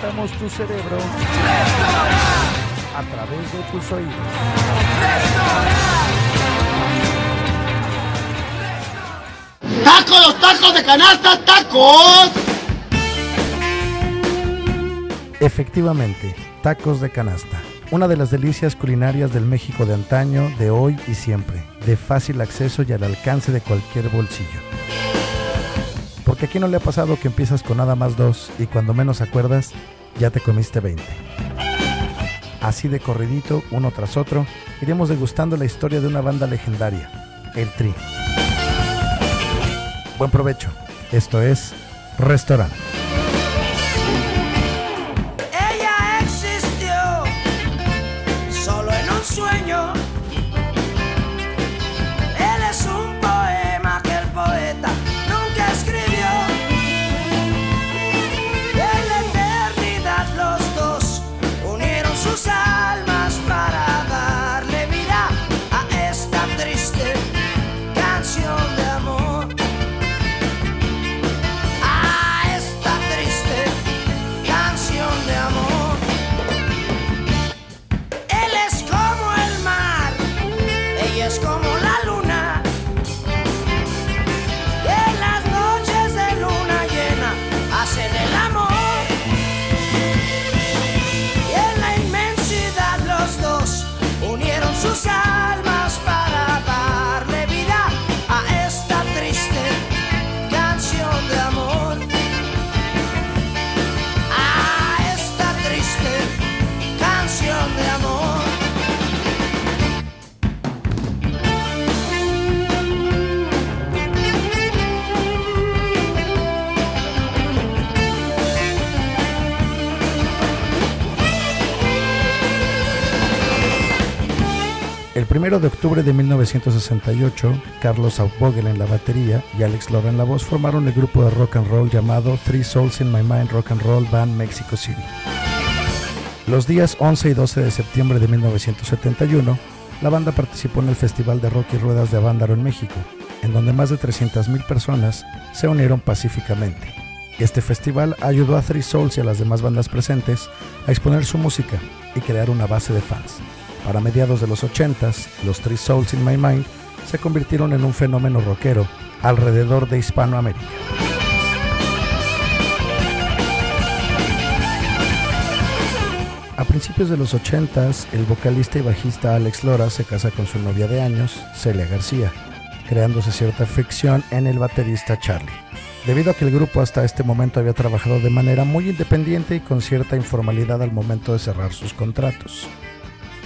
calentamos tu cerebro a través de tus oídos. ¡Tacos, los tacos de canasta, tacos! Efectivamente, tacos de canasta. Una de las delicias culinarias del México de antaño, de hoy y siempre, de fácil acceso y al alcance de cualquier bolsillo. Porque aquí no le ha pasado que empiezas con nada más dos y cuando menos acuerdas, ya te comiste 20. Así de corridito, uno tras otro, iremos degustando la historia de una banda legendaria, el Tri. Buen provecho. Esto es Restaurante. 1 de octubre de 1968, Carlos Aubogel en la batería y Alex Lora en la voz formaron el grupo de rock and roll llamado Three Souls in My Mind Rock and Roll Band Mexico City. Los días 11 y 12 de septiembre de 1971, la banda participó en el Festival de Rock y Ruedas de Avándaro en México, en donde más de 300.000 personas se unieron pacíficamente. Este festival ayudó a Three Souls y a las demás bandas presentes a exponer su música y crear una base de fans. Para mediados de los 80s, los Three Souls in My Mind se convirtieron en un fenómeno rockero alrededor de Hispanoamérica. A principios de los 80s, el vocalista y bajista Alex Lora se casa con su novia de años, Celia García, creándose cierta fricción en el baterista Charlie. Debido a que el grupo hasta este momento había trabajado de manera muy independiente y con cierta informalidad al momento de cerrar sus contratos.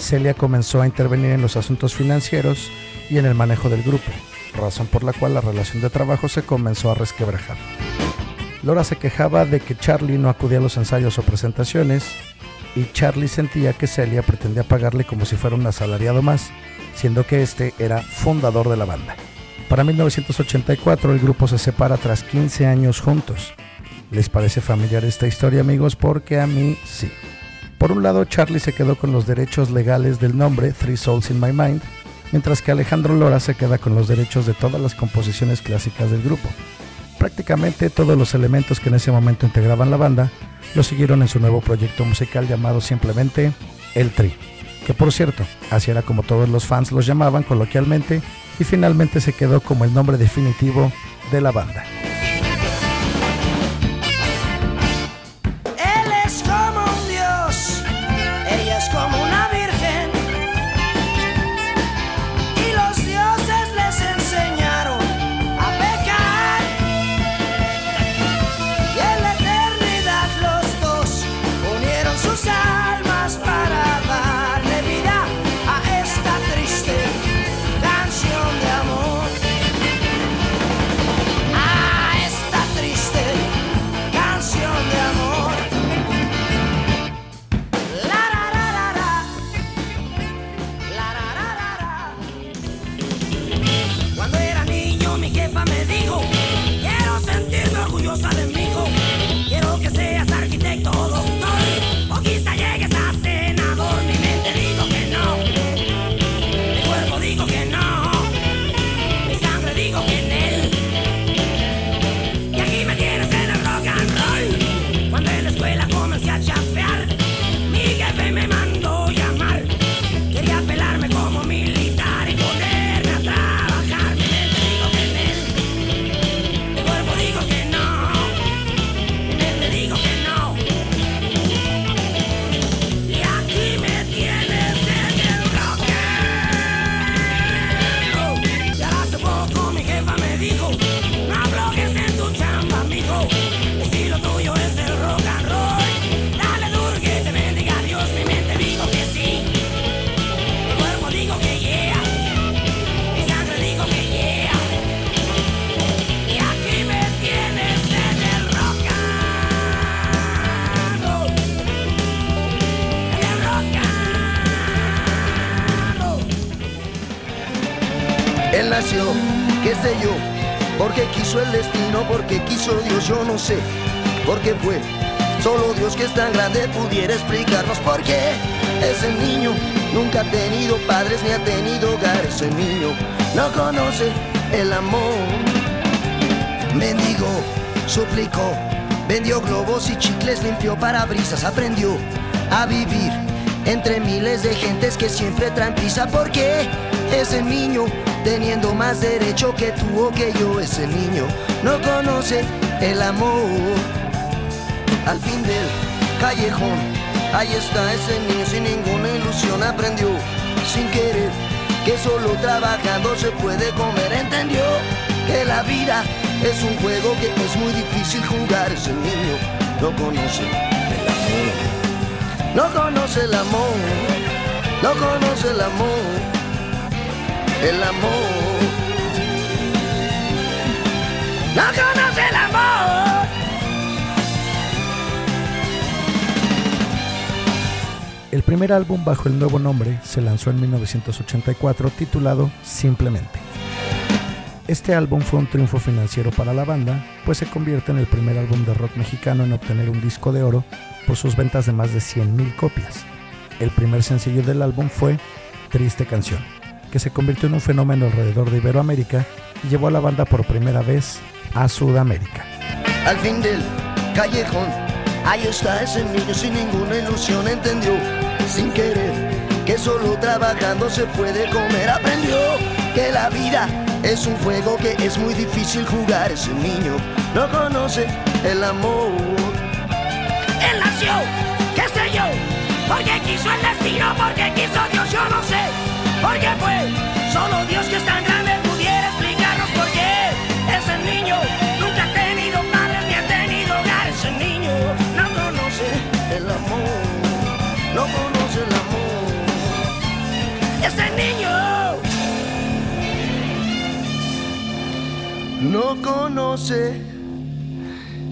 Celia comenzó a intervenir en los asuntos financieros y en el manejo del grupo, razón por la cual la relación de trabajo se comenzó a resquebrajar. Lora se quejaba de que Charlie no acudía a los ensayos o presentaciones y Charlie sentía que Celia pretendía pagarle como si fuera un asalariado más, siendo que este era fundador de la banda. Para 1984 el grupo se separa tras 15 años juntos. ¿Les parece familiar esta historia amigos? Porque a mí sí. Por un lado, Charlie se quedó con los derechos legales del nombre Three Souls in My Mind, mientras que Alejandro Lora se queda con los derechos de todas las composiciones clásicas del grupo. Prácticamente todos los elementos que en ese momento integraban la banda lo siguieron en su nuevo proyecto musical llamado simplemente El Tri, que por cierto, así era como todos los fans los llamaban coloquialmente y finalmente se quedó como el nombre definitivo de la banda. Ni ha tenido hogar. Ese niño no conoce el amor. Mendigo, suplicó, vendió globos y chicles, limpió parabrisas, aprendió a vivir entre miles de gentes que siempre traen prisa. porque ese niño, teniendo más derecho que tú o que yo, ese niño no conoce el amor? Al fin del callejón, ahí está ese niño sin ninguna ilusión, aprendió sin querer que solo trabajando se puede comer, entendió que la vida es un juego que es muy difícil jugar, ese niño no conoce el amor. No conoce el amor, no conoce el amor, el amor. No conoce el amor. El primer álbum bajo el nuevo nombre se lanzó en 1984 titulado Simplemente. Este álbum fue un triunfo financiero para la banda, pues se convierte en el primer álbum de rock mexicano en obtener un disco de oro por sus ventas de más de 100.000 copias. El primer sencillo del álbum fue Triste Canción, que se convirtió en un fenómeno alrededor de Iberoamérica y llevó a la banda por primera vez a Sudamérica. Al fin del callejón, ahí está ese niño sin ninguna ilusión, entendió sin querer que solo trabajando se puede comer, aprendió que la vida es un juego que es muy difícil jugar, ese niño no conoce el amor. Qué sé yo, porque quiso el destino, porque quiso Dios, yo no sé, porque fue solo Dios que es tan grande no conoce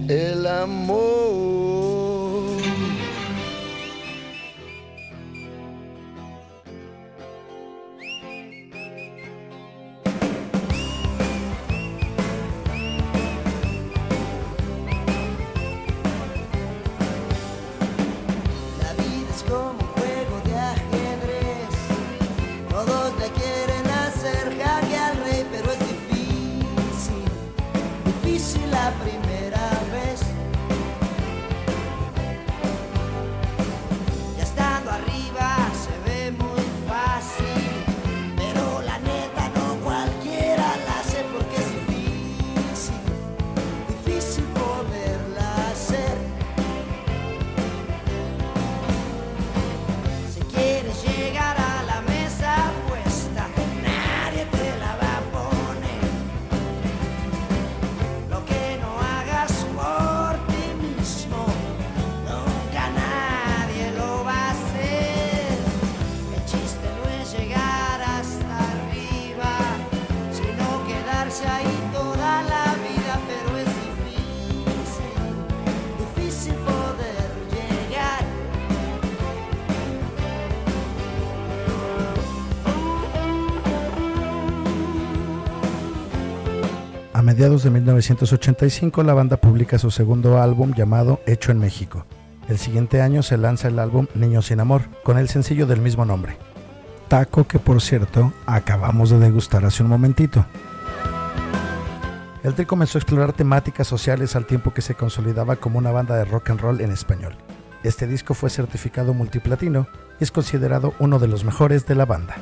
el amor. Mediados de 1985 la banda publica su segundo álbum llamado Hecho en México. El siguiente año se lanza el álbum Niños sin Amor, con el sencillo del mismo nombre. Taco que por cierto acabamos de degustar hace un momentito. El tri comenzó a explorar temáticas sociales al tiempo que se consolidaba como una banda de rock and roll en español. Este disco fue certificado multiplatino y es considerado uno de los mejores de la banda.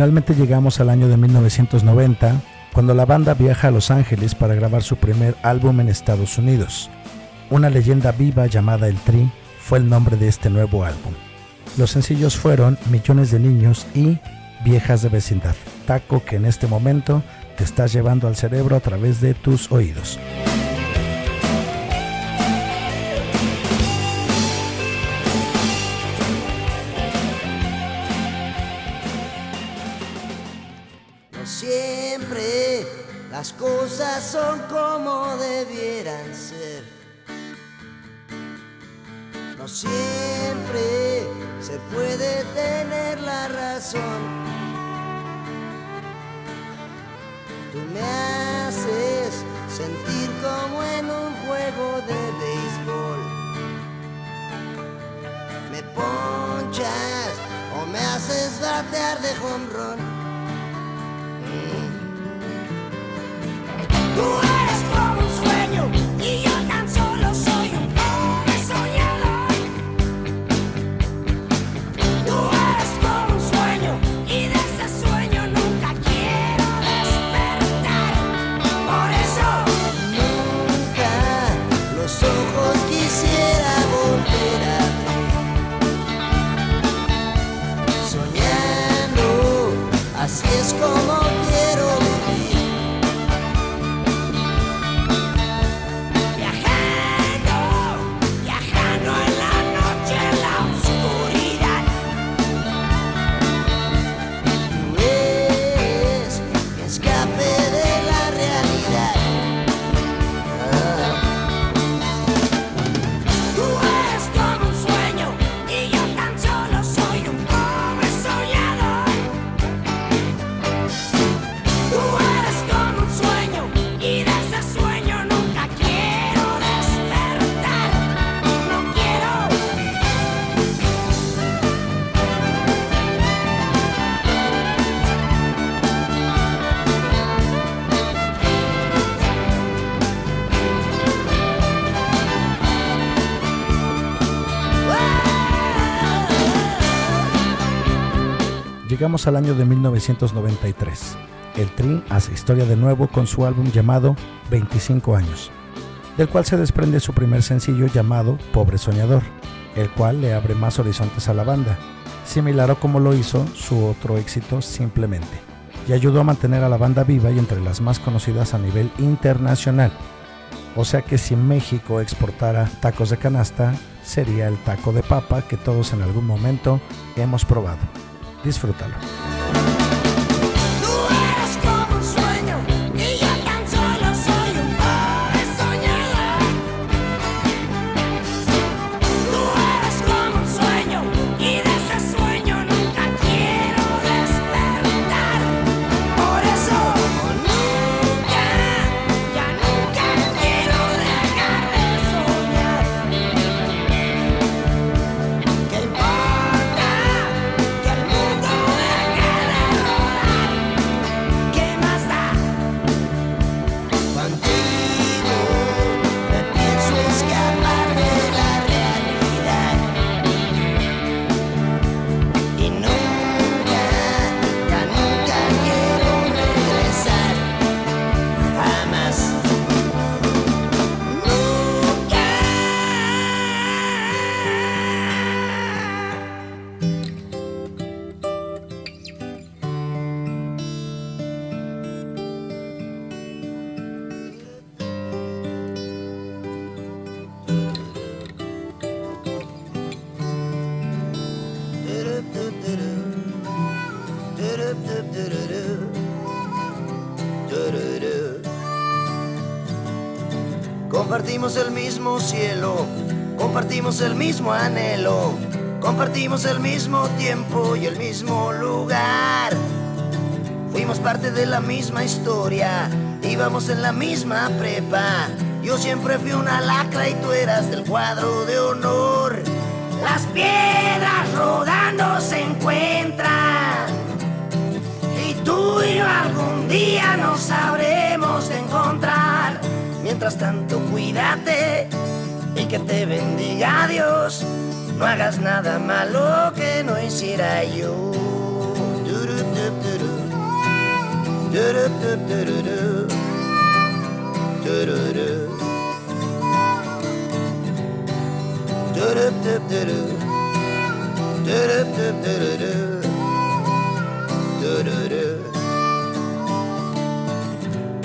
Finalmente llegamos al año de 1990, cuando la banda viaja a Los Ángeles para grabar su primer álbum en Estados Unidos. Una leyenda viva llamada El Tri fue el nombre de este nuevo álbum. Los sencillos fueron Millones de Niños y Viejas de Vecindad, taco que en este momento te estás llevando al cerebro a través de tus oídos. Son como debieran ser. No siempre se puede tener la razón. Tú me haces sentir como en un juego de béisbol. Me ponchas o me haces batear de home run. Al año de 1993. El Tri hace historia de nuevo con su álbum llamado 25 años, del cual se desprende su primer sencillo llamado Pobre Soñador, el cual le abre más horizontes a la banda, similar a como lo hizo su otro éxito Simplemente, y ayudó a mantener a la banda viva y entre las más conocidas a nivel internacional. O sea que si México exportara tacos de canasta, sería el taco de papa que todos en algún momento hemos probado. Disfrútalo. Cielo, compartimos el mismo anhelo, compartimos el mismo tiempo y el mismo lugar. Fuimos parte de la misma historia, íbamos en la misma prepa. Yo siempre fui una lacra y tú eras del cuadro de honor. Las piedras rodando se encuentran y tú y yo algún día nos sabremos de encontrar. Mientras tanto, cuídate y que te bendiga Dios. No hagas nada malo que no hiciera yo.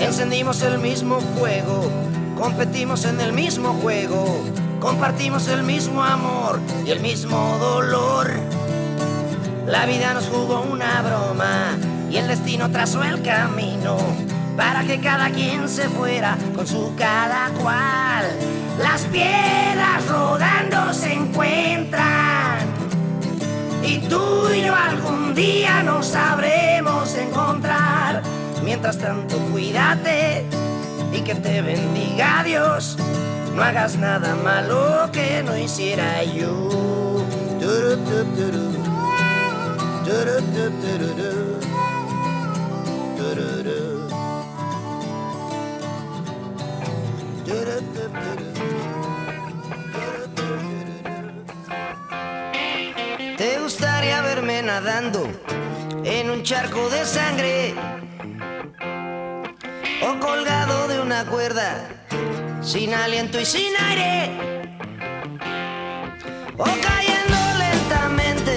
Encendimos el mismo fuego, competimos en el mismo juego, compartimos el mismo amor y el mismo dolor. La vida nos jugó una broma y el destino trazó el camino para que cada quien se fuera con su cada cual. Las piedras rodando Mientras tanto, cuídate y que te bendiga Dios. No hagas nada malo que no hiciera yo. ¿Te gustaría verme nadando en un charco de sangre? O colgado de una cuerda, sin aliento y sin aire. O cayendo lentamente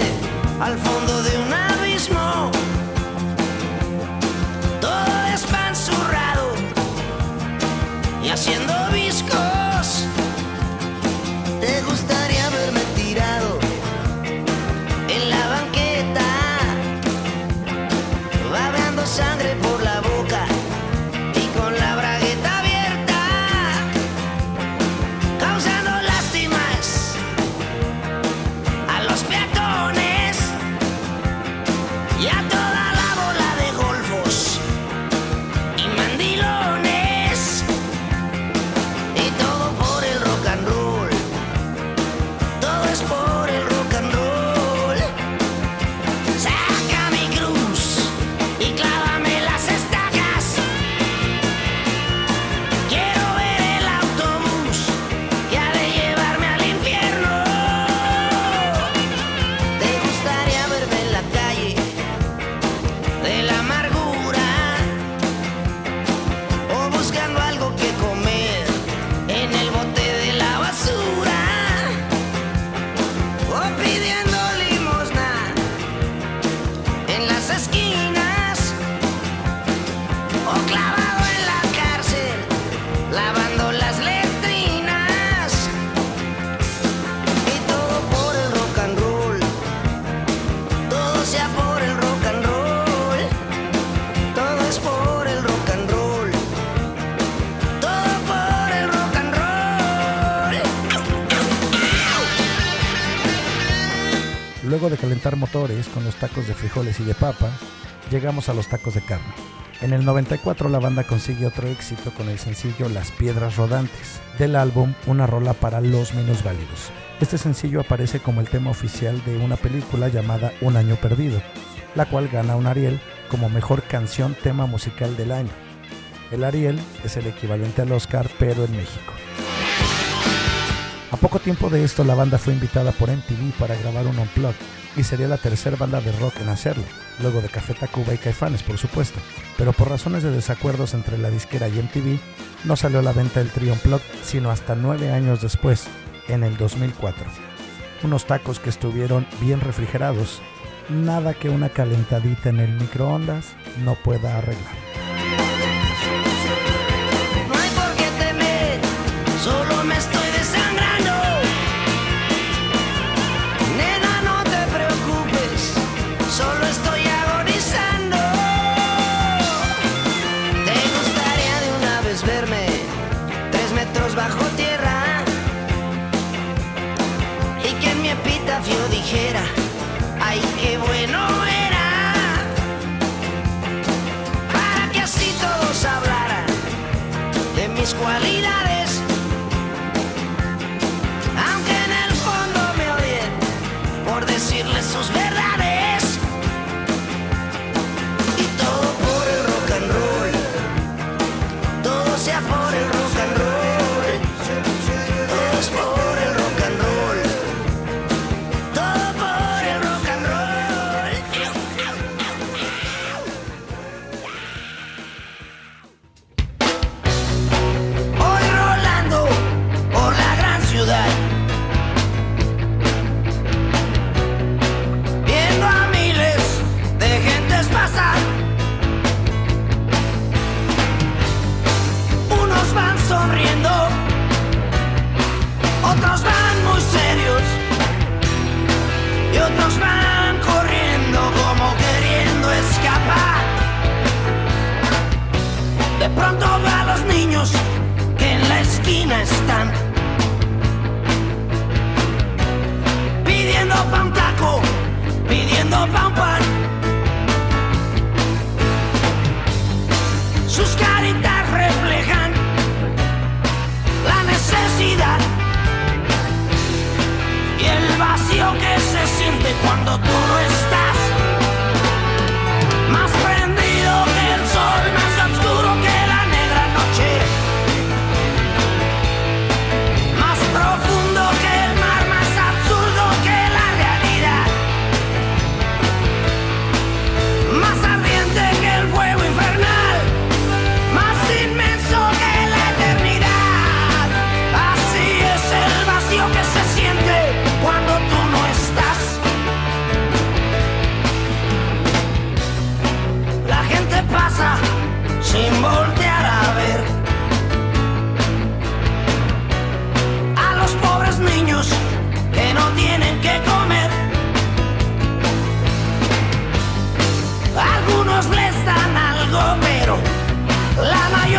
al fondo de un Luego de calentar motores con los tacos de frijoles y de papa, llegamos a los tacos de carne. En el 94 la banda consigue otro éxito con el sencillo Las Piedras Rodantes, del álbum Una Rola para los Minusválidos. Este sencillo aparece como el tema oficial de una película llamada Un Año Perdido, la cual gana un Ariel como mejor canción tema musical del año. El Ariel es el equivalente al Oscar, pero en México. A poco tiempo de esto, la banda fue invitada por MTV para grabar un unplug y sería la tercera banda de rock en hacerlo, luego de Café Tacuba y Caifanes, por supuesto. Pero por razones de desacuerdos entre la disquera y MTV, no salió a la venta el trío unplug sino hasta nueve años después, en el 2004. Unos tacos que estuvieron bien refrigerados, nada que una calentadita en el microondas no pueda arreglar. queira pa' un taco, pidiendo pa' un pan. Sus caritas reflejan la necesidad y el vacío que se siente cuando todo está. algo, pero la mayoría.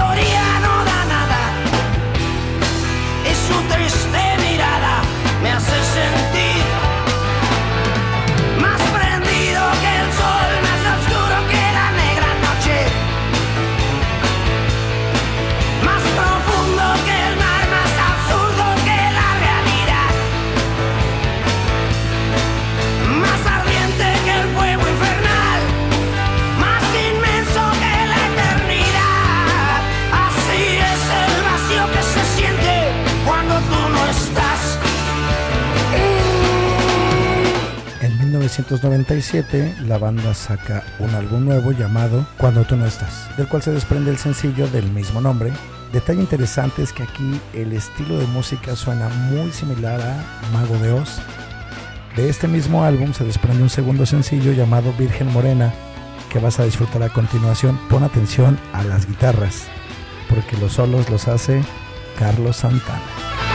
1997, la banda saca un álbum nuevo llamado Cuando tú no estás, del cual se desprende el sencillo del mismo nombre. Detalle interesante es que aquí el estilo de música suena muy similar a Mago de Oz. De este mismo álbum se desprende un segundo sencillo llamado Virgen Morena, que vas a disfrutar a continuación. Pon atención a las guitarras, porque los solos los hace Carlos Santana.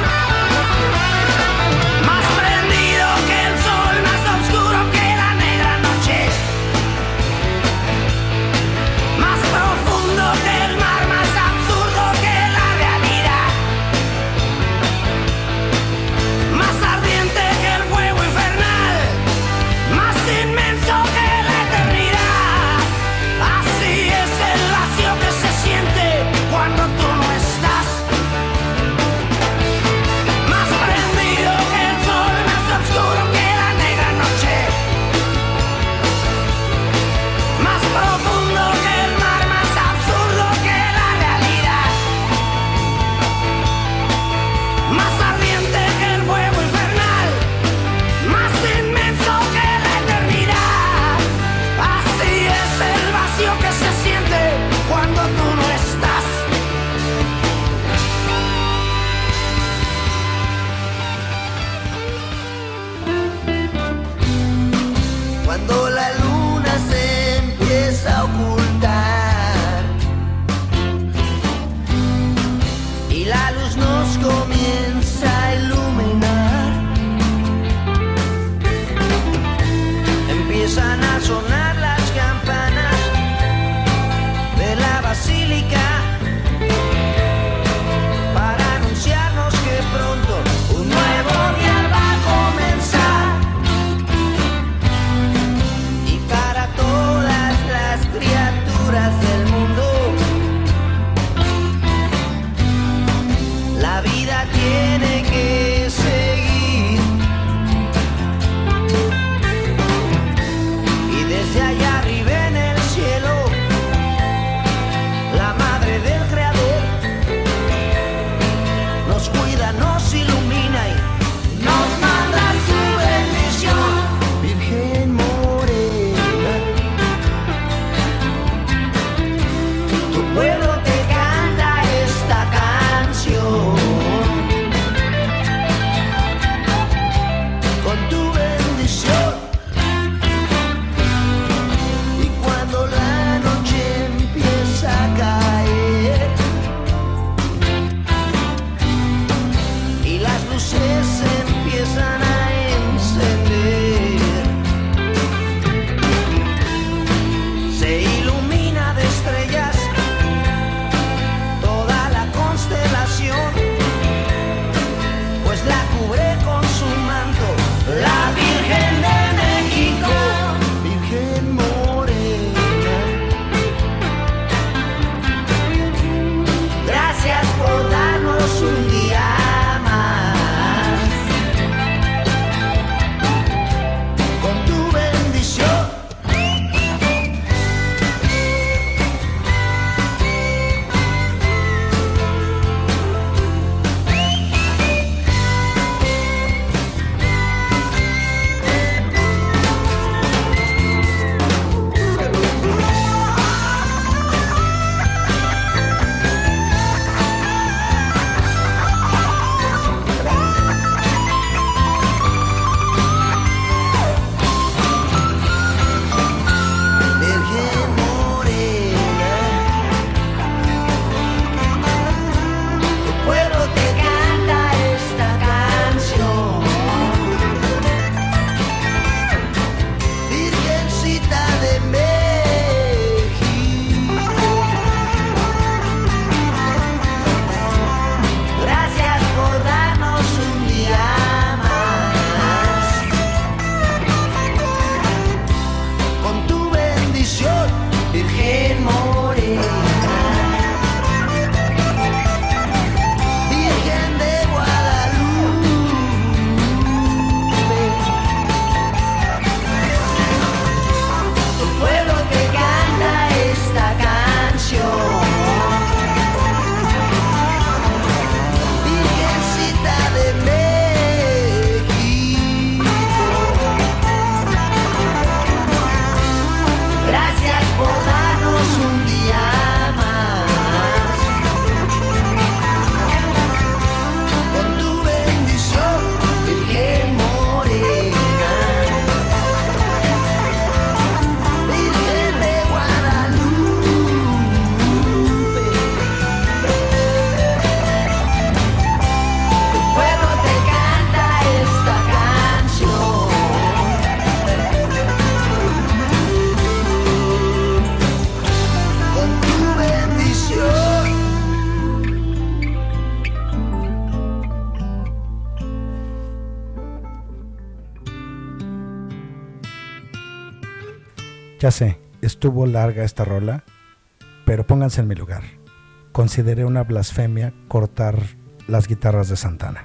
Ya sé, estuvo larga esta rola, pero pónganse en mi lugar. Consideré una blasfemia cortar las guitarras de Santana.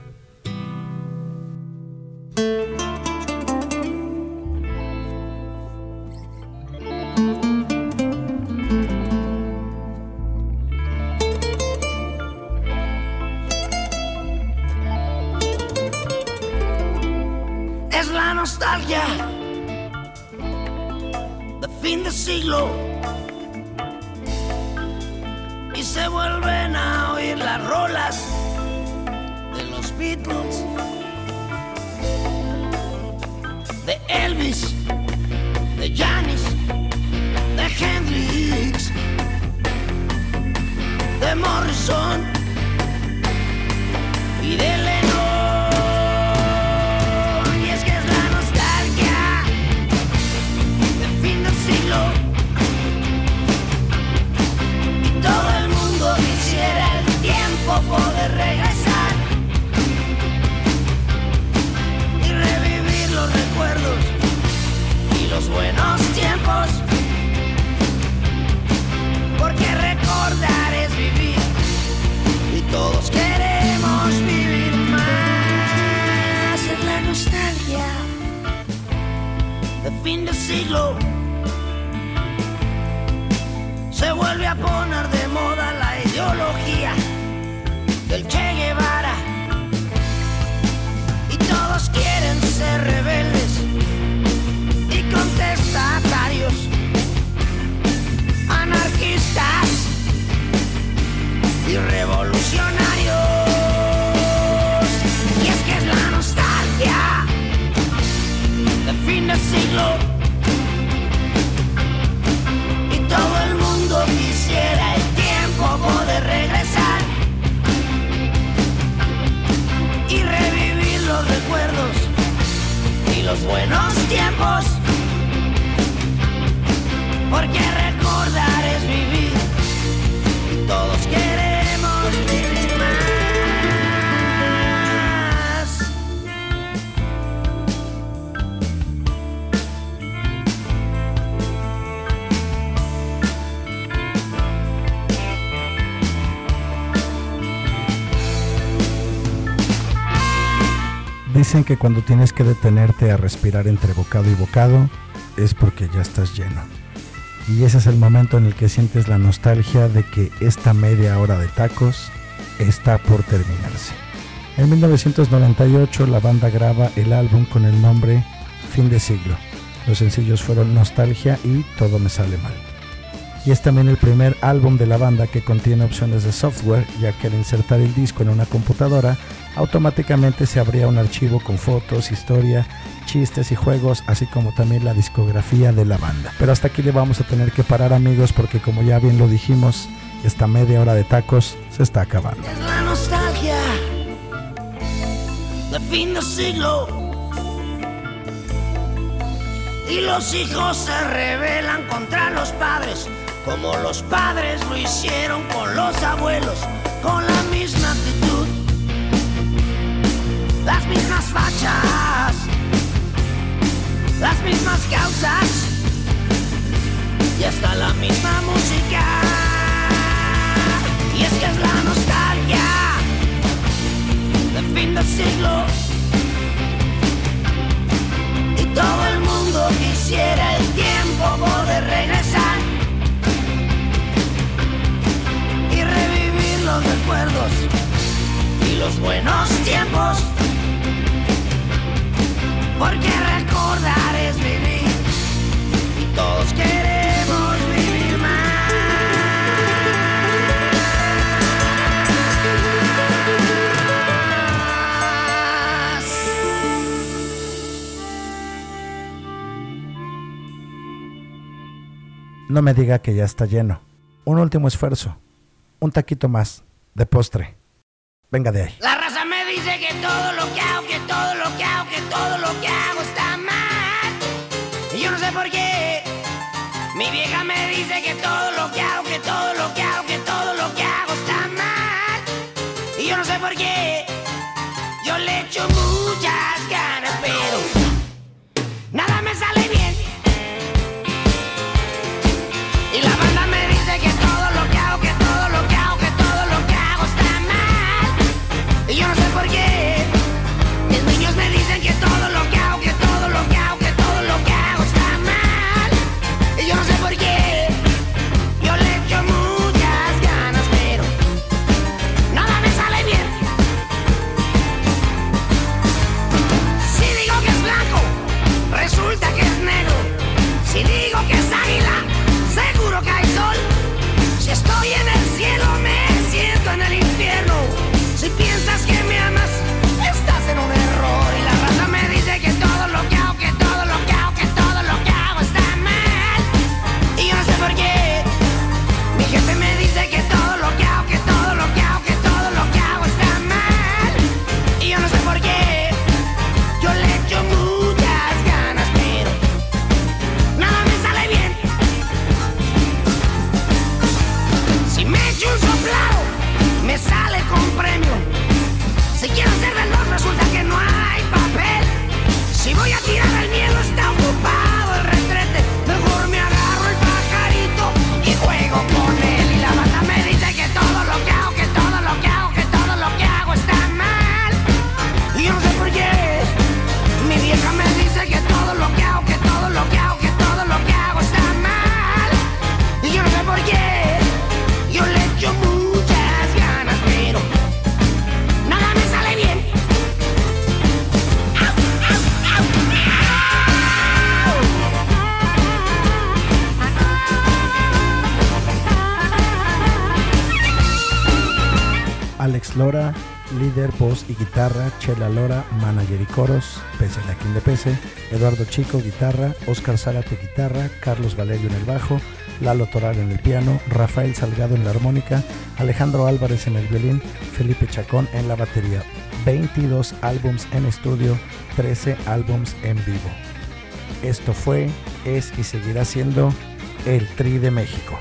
Dicen que cuando tienes que detenerte a respirar entre bocado y bocado es porque ya estás lleno. Y ese es el momento en el que sientes la nostalgia de que esta media hora de tacos está por terminarse. En 1998 la banda graba el álbum con el nombre Fin de Siglo. Los sencillos fueron Nostalgia y Todo me sale mal. Y es también el primer álbum de la banda que contiene opciones de software, ya que al insertar el disco en una computadora, automáticamente se abría un archivo con fotos, historia, chistes y juegos, así como también la discografía de la banda. Pero hasta aquí le vamos a tener que parar amigos porque como ya bien lo dijimos, esta media hora de tacos se está acabando. Es la nostalgia de fin de siglo. Y los hijos se rebelan contra los padres, como los padres lo hicieron con los abuelos, causas y hasta la misma música. Y es que es la nostalgia de fin de siglo. Y todo el mundo quisiera el tiempo poder regresar y revivir los recuerdos y los buenos tiempos. Porque recordar es vivir No me diga que ya está lleno. Un último esfuerzo. Un taquito más. De postre. Venga de ahí. La raza me dice que todo lo que hago, que todo lo que hago, que todo lo que hago está mal. Y yo no sé por qué. Mi vieja me dice que todo lo que hago, que todo lo Si voy a tirar al miedo. Lora, líder, voz y guitarra, Chela Lora, manager y coros, pese a quien le pese, Eduardo Chico, guitarra, Oscar Zárate, guitarra, Carlos Valerio en el bajo, Lalo Toral en el piano, Rafael Salgado en la armónica, Alejandro Álvarez en el violín, Felipe Chacón en la batería. 22 álbums en estudio, 13 álbums en vivo. Esto fue, es y seguirá siendo el Tri de México.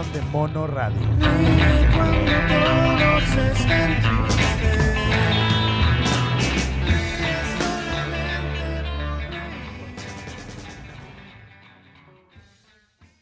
de Mono Radio.